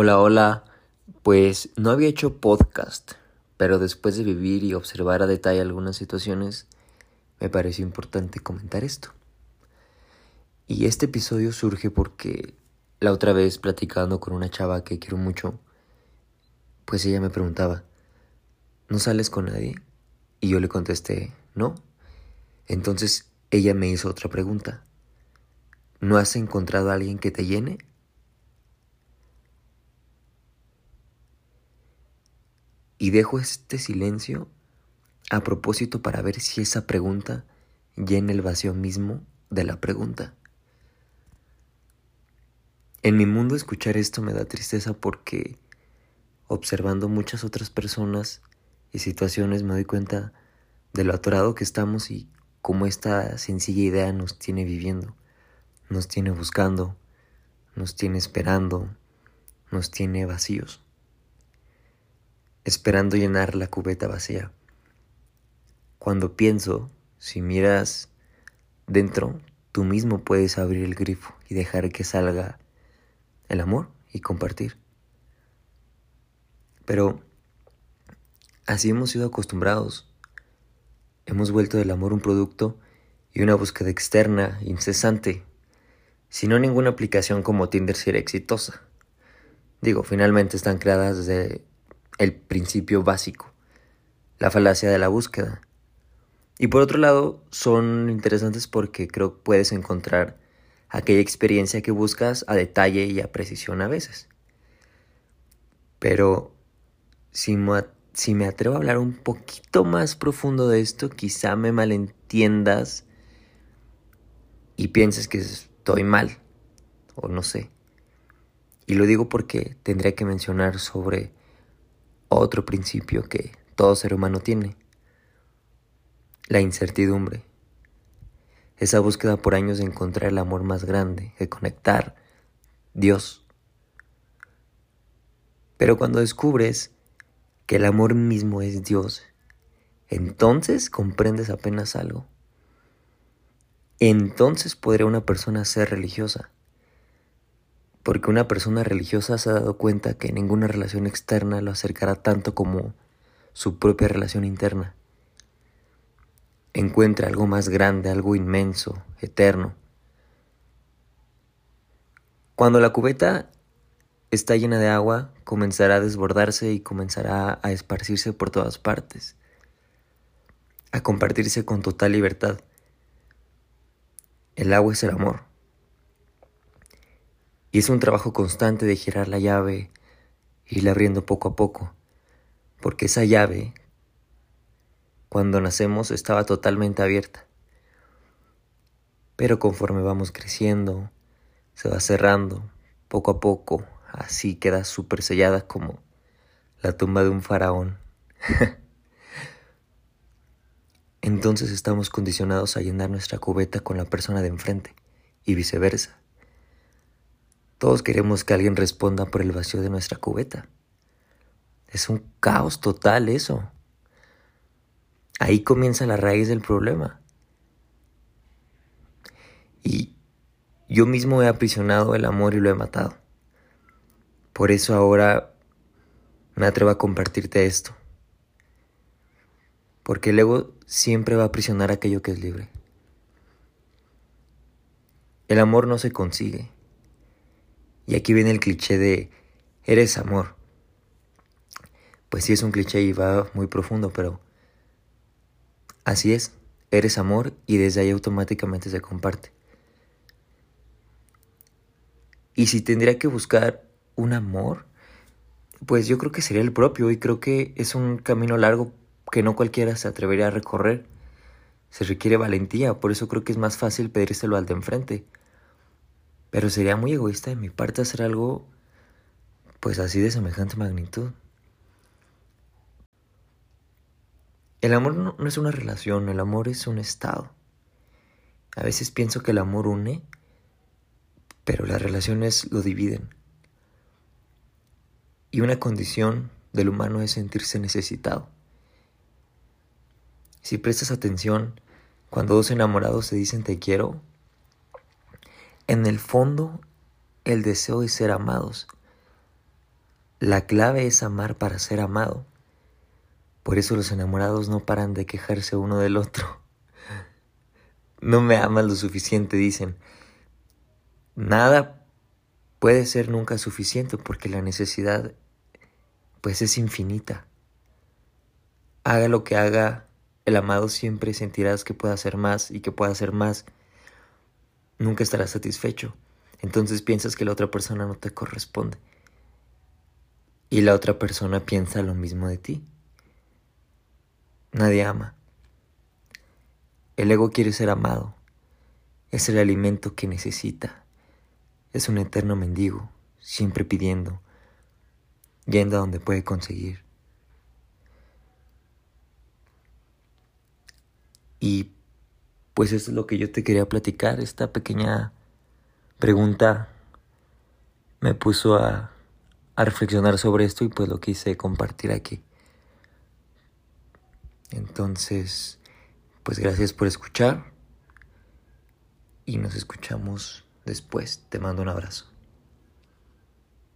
Hola, hola. Pues no había hecho podcast, pero después de vivir y observar a detalle algunas situaciones, me pareció importante comentar esto. Y este episodio surge porque la otra vez platicando con una chava que quiero mucho, pues ella me preguntaba, ¿no sales con nadie? Y yo le contesté, no. Entonces ella me hizo otra pregunta. ¿No has encontrado a alguien que te llene? Y dejo este silencio a propósito para ver si esa pregunta llena el vacío mismo de la pregunta. En mi mundo escuchar esto me da tristeza porque observando muchas otras personas y situaciones me doy cuenta de lo atorado que estamos y cómo esta sencilla idea nos tiene viviendo, nos tiene buscando, nos tiene esperando, nos tiene vacíos esperando llenar la cubeta vacía. Cuando pienso, si miras dentro, tú mismo puedes abrir el grifo y dejar que salga el amor y compartir. Pero así hemos sido acostumbrados. Hemos vuelto del amor un producto y una búsqueda externa, incesante. Si no, ninguna aplicación como Tinder sería exitosa. Digo, finalmente están creadas desde el principio básico, la falacia de la búsqueda. Y por otro lado, son interesantes porque creo que puedes encontrar aquella experiencia que buscas a detalle y a precisión a veces. Pero si me, si me atrevo a hablar un poquito más profundo de esto, quizá me malentiendas y pienses que estoy mal, o no sé. Y lo digo porque tendría que mencionar sobre otro principio que todo ser humano tiene, la incertidumbre. Esa búsqueda por años de encontrar el amor más grande, de conectar, Dios. Pero cuando descubres que el amor mismo es Dios, entonces comprendes apenas algo. Entonces podría una persona ser religiosa porque una persona religiosa se ha dado cuenta que ninguna relación externa lo acercará tanto como su propia relación interna. Encuentra algo más grande, algo inmenso, eterno. Cuando la cubeta está llena de agua, comenzará a desbordarse y comenzará a esparcirse por todas partes, a compartirse con total libertad. El agua es el amor. Y es un trabajo constante de girar la llave, y irla abriendo poco a poco, porque esa llave, cuando nacemos, estaba totalmente abierta. Pero conforme vamos creciendo, se va cerrando, poco a poco, así queda súper sellada como la tumba de un faraón. Entonces estamos condicionados a llenar nuestra cubeta con la persona de enfrente y viceversa. Todos queremos que alguien responda por el vacío de nuestra cubeta. Es un caos total eso. Ahí comienza la raíz del problema. Y yo mismo he aprisionado el amor y lo he matado. Por eso ahora me atrevo a compartirte esto. Porque el ego siempre va a aprisionar aquello que es libre. El amor no se consigue. Y aquí viene el cliché de eres amor. Pues sí es un cliché y va muy profundo, pero así es, eres amor y desde ahí automáticamente se comparte. Y si tendría que buscar un amor, pues yo creo que sería el propio y creo que es un camino largo que no cualquiera se atrevería a recorrer. Se requiere valentía, por eso creo que es más fácil pedírselo al de enfrente. Pero sería muy egoísta de mi parte hacer algo pues así de semejante magnitud. El amor no, es una relación, el amor es un estado. A veces pienso que el amor une, pero las relaciones lo dividen. Y una condición del humano es sentirse necesitado. Si prestas atención, cuando dos enamorados se dicen te quiero, en el fondo, el deseo de ser amados La clave es amar para ser amado. Por eso los enamorados no paran de quejarse uno del otro. No me amas lo suficiente, dicen. Nada puede ser nunca suficiente porque la necesidad pues es infinita. Haga lo que haga, el amado siempre sentirás que puede hacer más y que puede hacer más. Nunca estarás satisfecho. Entonces piensas que la otra persona no te corresponde. Y la otra persona piensa lo mismo de ti. Nadie ama. El ego quiere ser amado. Es el alimento que necesita. Es un eterno mendigo, siempre pidiendo, yendo a donde puede conseguir. Y pues eso es lo que yo te quería platicar. Esta pequeña pregunta me puso a, a reflexionar sobre esto y pues lo quise compartir aquí. Entonces, pues gracias por escuchar y nos escuchamos después. Te mando un abrazo.